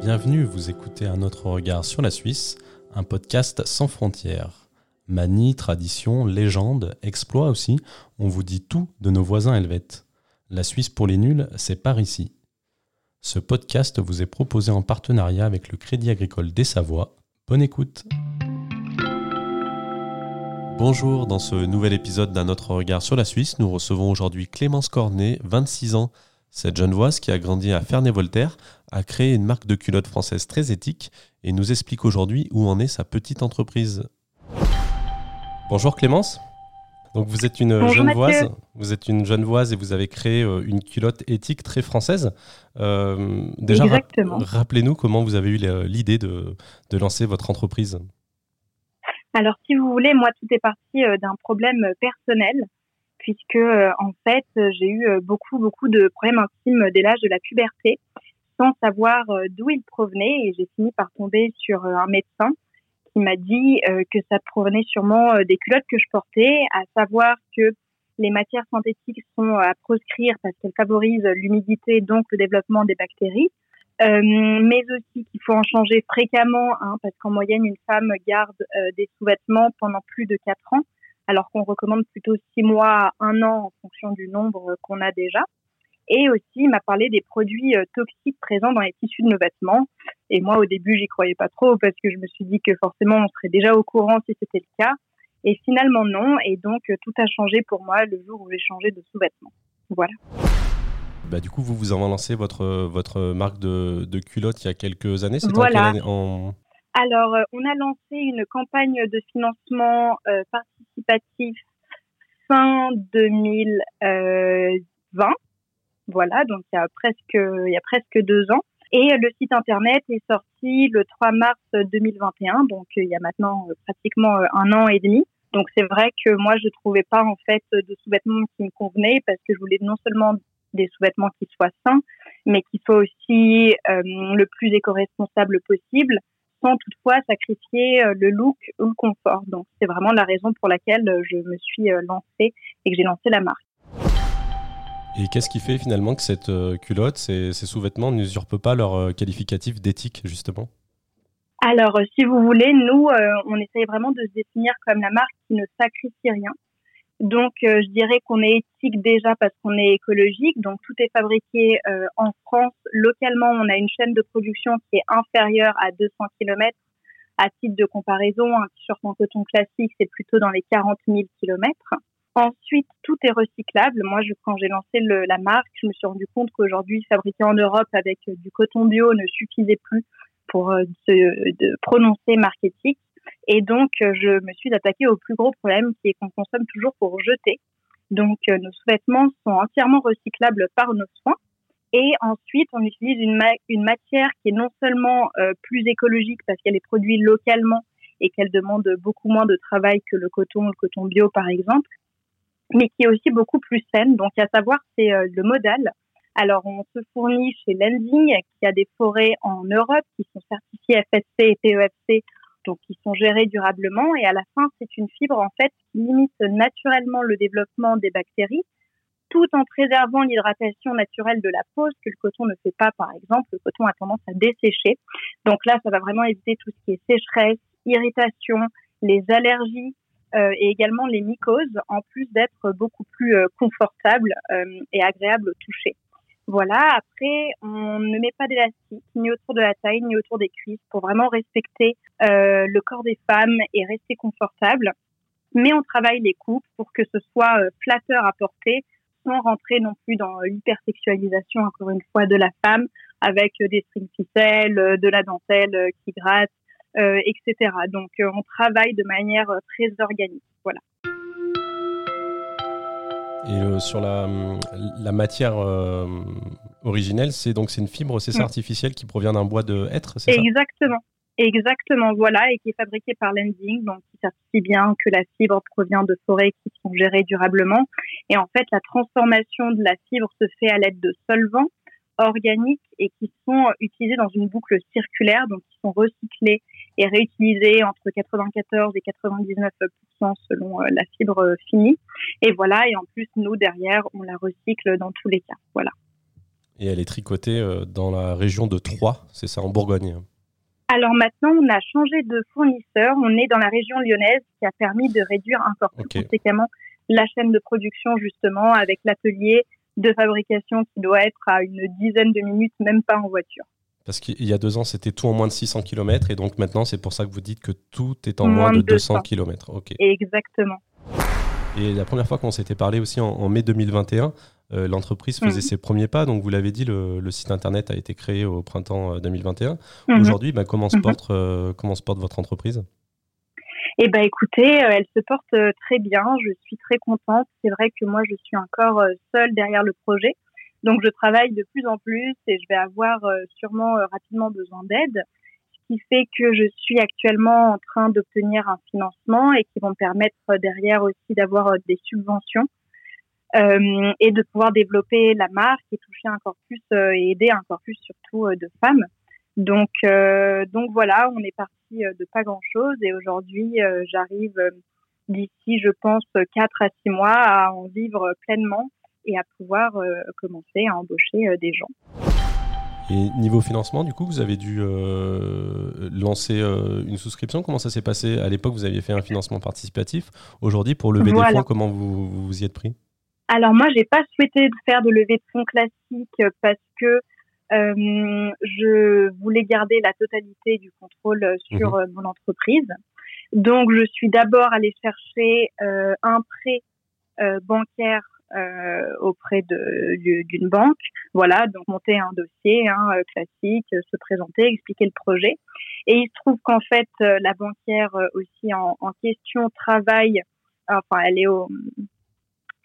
Bienvenue, vous écoutez Un autre regard sur la Suisse, un podcast sans frontières. Manie, tradition, légende, exploit aussi, on vous dit tout de nos voisins helvètes. La Suisse pour les nuls, c'est par ici. Ce podcast vous est proposé en partenariat avec le Crédit Agricole des Savoies. Bonne écoute Bonjour, dans ce nouvel épisode d'un autre regard sur la Suisse, nous recevons aujourd'hui Clémence Cornet, 26 ans. Cette jeune voix qui a grandi à Ferney-Voltaire a créé une marque de culottes française très éthique et nous explique aujourd'hui où en est sa petite entreprise. Bonjour Clémence. Donc vous êtes une jeune voise, vous êtes une jeune voise et vous avez créé euh, une culotte éthique très française. Euh, déjà, rappelez-nous comment vous avez eu l'idée de, de, lancer votre entreprise. Alors, si vous voulez, moi, tout est parti euh, d'un problème personnel, puisque en fait, j'ai eu beaucoup, beaucoup de problèmes intimes dès l'âge de la puberté, sans savoir d'où ils provenaient, et j'ai fini par tomber sur un médecin qui m'a dit euh, que ça provenait sûrement euh, des culottes que je portais, à savoir que les matières synthétiques sont à proscrire parce qu'elles favorisent l'humidité, donc le développement des bactéries, euh, mais aussi qu'il faut en changer fréquemment, hein, parce qu'en moyenne, une femme garde des sous-vêtements pendant plus de 4 ans, alors qu'on recommande plutôt 6 mois 1 an en fonction du nombre qu'on a déjà. Et aussi, il m'a parlé des produits euh, toxiques présents dans les tissus de nos vêtements. Et moi, au début, j'y croyais pas trop parce que je me suis dit que forcément, on serait déjà au courant si c'était le cas. Et finalement, non. Et donc, euh, tout a changé pour moi le jour où j'ai changé de sous-vêtements. Voilà. Bah, du coup, vous vous avez lancé votre, votre marque de, de culottes il y a quelques années. voilà. En... Alors, euh, on a lancé une campagne de financement participatif fin 2020 voilà, donc il y a presque, il y a presque deux ans. Et le site internet est sorti le 3 mars 2021, donc il y a maintenant euh, pratiquement euh, un an et demi. Donc c'est vrai que moi je trouvais pas en fait de sous-vêtements qui me convenaient parce que je voulais non seulement des sous-vêtements qui soient sains, mais qui soient aussi euh, le plus éco-responsable possible, sans toutefois sacrifier le look ou le confort. Donc c'est vraiment la raison pour laquelle je me suis lancée et que j'ai lancé la marque. Et qu'est-ce qui fait finalement que cette euh, culotte, ces, sous-vêtements n'usurpent pas leur euh, qualificatif d'éthique, justement? Alors, euh, si vous voulez, nous, on essaye vraiment de se définir comme la marque qui ne sacrifie rien. Donc, je dirais qu'on est éthique déjà parce qu'on est écologique. Donc, tout est fabriqué en France. Localement, on a une chaîne de production qui est inférieure à 200 km. À titre de comparaison, un t-shirt coton classique, c'est plutôt dans les 40 000 km. Ensuite, tout est recyclable. Moi, je, quand j'ai lancé le, la marque, je me suis rendu compte qu'aujourd'hui, fabriquer en Europe avec euh, du coton bio ne suffisait plus pour euh, de prononcer marque éthique. Et donc, euh, je me suis attaquée au plus gros problème qui est qu'on consomme toujours pour jeter. Donc, nos sous-vêtements sont entièrement recyclables par nos soins. Et ensuite, on utilise une, matière qui est non seulement plus écologique parce qu'elle est produite localement et qu'elle demande beaucoup moins de travail que le coton, le coton bio par exemple, mais qui est aussi beaucoup plus saine. Donc, à savoir, c'est euh, le modal. Alors, on se fournit chez Lending, qui a des forêts en Europe qui sont certifiées FSC et PEFC, donc qui sont gérées durablement. Et à la fin, c'est une fibre, en fait, qui limite naturellement le développement des bactéries, tout en préservant l'hydratation naturelle de la peau, ce que le coton ne fait pas, par exemple. Le coton a tendance à dessécher. Donc là, ça va vraiment éviter tout ce qui est sécheresse, irritation, les allergies, euh, et également les mycoses, en plus d'être beaucoup plus euh, confortables euh, et agréables au toucher. Voilà, après, on ne met pas d'élastique, ni autour de la taille, ni autour des cuisses, pour vraiment respecter le corps des femmes et rester confortable. Mais on travaille les coupes pour que ce soit flatteur à porter, sans rentrer non plus dans l'hypersexualisation, encore une fois, de la femme, avec des strings ficelles, de la dentelle qui gratte, euh, etc. Donc euh, on travaille de manière euh, très organique. Voilà. Et sur la, la matière originelle, c'est donc c'est une fibre, c'est ça, mm. artificielle qui provient d'un bois de hêtre, c'est ça? Exactement. Exactement, voilà, et qui est fabriqué par Lending, donc qui certifie bien que la fibre provient de forêts qui sont gérées durablement. Et en fait, la transformation de la fibre se fait à l'aide de solvants organiques et qui sont utilisés dans une boucle circulaire, donc qui sont recyclés et réutilisé entre 94 et 99% selon euh, la fibre euh, finie. Et voilà, et en plus, nous, derrière, on la recycle dans tous les cas. Voilà. Et elle est tricotée dans la région de Troyes, c'est ça, en Bourgogne alors maintenant, on a changé de fournisseur. On est dans la région lyonnaise, qui a permis de réduire encore plus conséquemment la chaîne de production, justement, avec l'atelier de fabrication qui doit être à une dizaine de minutes, même pas en voiture. Parce qu'il y a deux ans, c'était tout en moins de 600 km, et donc maintenant, c'est pour ça que vous dites que tout est en moins, de 200, km. Exactement. Et la première fois qu'on s'était parlé aussi en, mai 2021, euh, l'entreprise faisait mhm. ses premiers pas. Donc, vous l'avez dit, le, site internet a été créé au printemps 2021. Euh, mhm. Aujourd'hui, bah, comment, se mhm. euh, comment se porte votre entreprise? Eh ben, écoutez, elle se porte très bien. Je suis très contente. C'est vrai que moi, je suis encore seule derrière le projet. Donc, je travaille de plus en plus et je vais avoir sûrement rapidement besoin d'aide qui fait que je suis actuellement en train d'obtenir un financement et qui vont me permettre derrière aussi d'avoir euh, des subventions euh, et de pouvoir développer la marque et toucher encore plus euh, et aider encore plus surtout de femmes. Donc donc voilà, on est parti de pas grand chose et aujourd'hui j'arrive d'ici je pense quatre à six mois à en vivre pleinement et à pouvoir commencer à embaucher des gens. Et niveau financement, du coup, vous avez dû euh, lancer euh, une souscription. Comment ça s'est passé? À l'époque, vous aviez fait un financement participatif. Aujourd'hui, pour lever des fonds, comment vous, vous y êtes pris? Alors moi, j'ai pas souhaité faire de levée de fonds classique parce que euh, je voulais garder la totalité du contrôle sur mhm. mon entreprise. Donc, je suis d'abord allée chercher un prêt bancaire euh, auprès d'une banque. Voilà, donc monter un dossier hein, euh, classique, se présenter, expliquer le projet. Et il se trouve qu'en fait, euh, la banquière aussi en, en, question travaille, enfin, elle est au,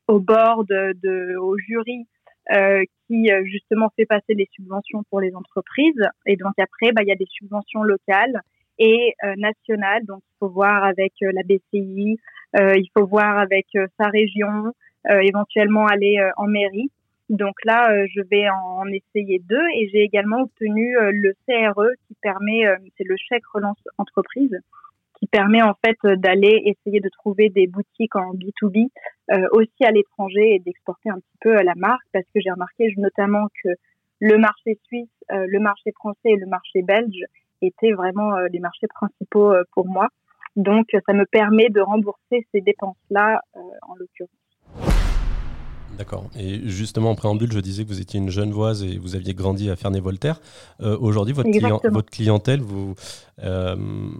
au bord de, au jury euh, qui justement fait passer les subventions pour les entreprises. Et donc après, bah, il y a des subventions locales et nationales. Donc il faut voir avec la BCI, il faut voir avec sa région, euh, éventuellement aller euh, en mairie. Donc là, euh, je vais en essayer deux et j'ai également obtenu le CRE qui permet, c'est le chèque relance entreprise, qui permet en fait d'aller essayer de trouver des boutiques en B2B aussi à l'étranger et d'exporter un petit peu la marque parce que j'ai remarqué notamment que le marché suisse, le marché français et le marché belge étaient vraiment les marchés principaux pour moi. Donc ça me permet de rembourser ces dépenses-là en l'occurrence. D'accord. Et justement, en préambule, je disais que vous étiez une jeune voise et vous aviez grandi à Ferney-Voltaire. Euh, aujourd'hui, votre, votre, clientèle, vous, euh,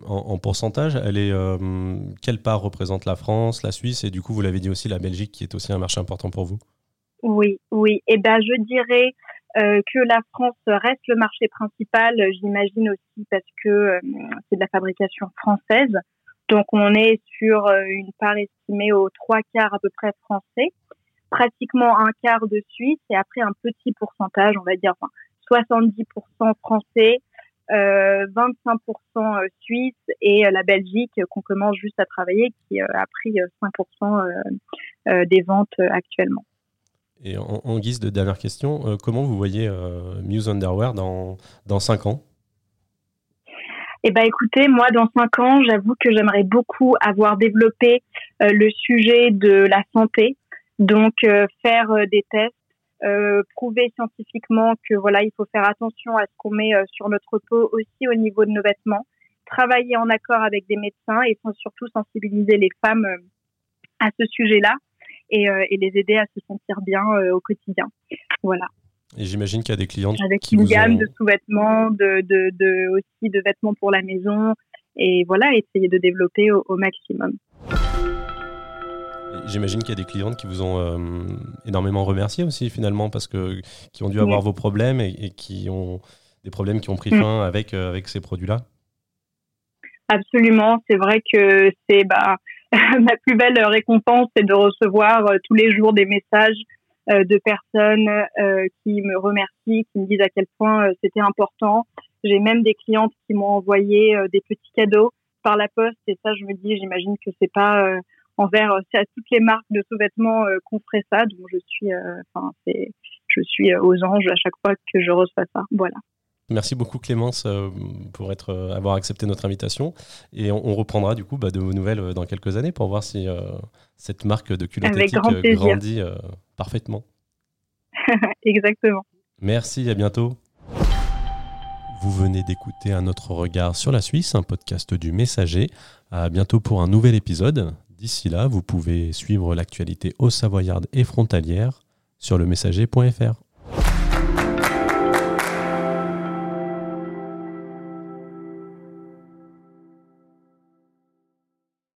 en, pourcentage, elle est, euh, quelle part représente la France, la Suisse et du coup, vous l'avez dit aussi, la Belgique, qui est aussi un marché important pour vous? Oui, oui. Et eh ben, je dirais que la France reste le marché principal, j'imagine aussi parce que c'est de la fabrication française. Donc, on est sur une part estimée aux trois quarts à peu près français pratiquement un quart de Suisse et après un petit pourcentage, on va dire enfin, 70% français, euh, 25% euh, suisse et euh, la Belgique qu'on commence juste à travailler qui euh, a pris 5% des ventes actuellement. Et en, guise de dernière question, comment vous voyez Muse Underwear dans, dans 5 ans? Eh ben, écoutez, moi, dans cinq ans, j'avoue que j'aimerais beaucoup avoir développé le sujet de la santé, donc euh, faire euh, des tests, euh, prouver scientifiquement que voilà, il faut faire attention à ce qu'on met sur notre peau aussi au niveau de nos vêtements, travailler en accord avec des médecins et surtout sensibiliser les femmes à ce sujet-là et, et, les aider à se sentir bien au quotidien. Voilà. Et j'imagine qu'il y a des clientes avec qui une gamme de sous-vêtements, de, de, de, aussi de vêtements pour la maison et voilà, essayer de développer au, au maximum. J'imagine qu'il y a des clientes qui vous ont euh, énormément remercié aussi finalement parce que qui ont dû avoir vos problèmes et, qui ont des problèmes qui ont pris mm. fin avec euh, avec ces produits-là. Absolument, c'est vrai que c'est bah, ma plus belle récompense, c'est de recevoir euh, tous les jours des messages de personnes qui me remercient, qui me disent à quel point c'était important. J'ai même des clientes qui m'ont envoyé des petits cadeaux par la poste et ça, je me dis, j'imagine que c'est pas envers euh, à toutes les marques de sous-vêtements euh, qu'on ferait ça. Donc je suis, euh, enfin c'est, je suis aux anges à chaque fois que je reçois ça. Voilà. Merci beaucoup Clémence pour être, avoir accepté notre invitation et on, reprendra du coup bah, de vos nouvelles dans quelques années pour voir si cette marque de culotte éthique grandit parfaitement. Exactement. Merci, à bientôt. Vous venez d'écouter un autre regard sur la Suisse, un podcast du Messager. À bientôt pour un nouvel épisode. D'ici là, vous pouvez suivre l'actualité au Savoyarde et frontalière sur le messager.fr.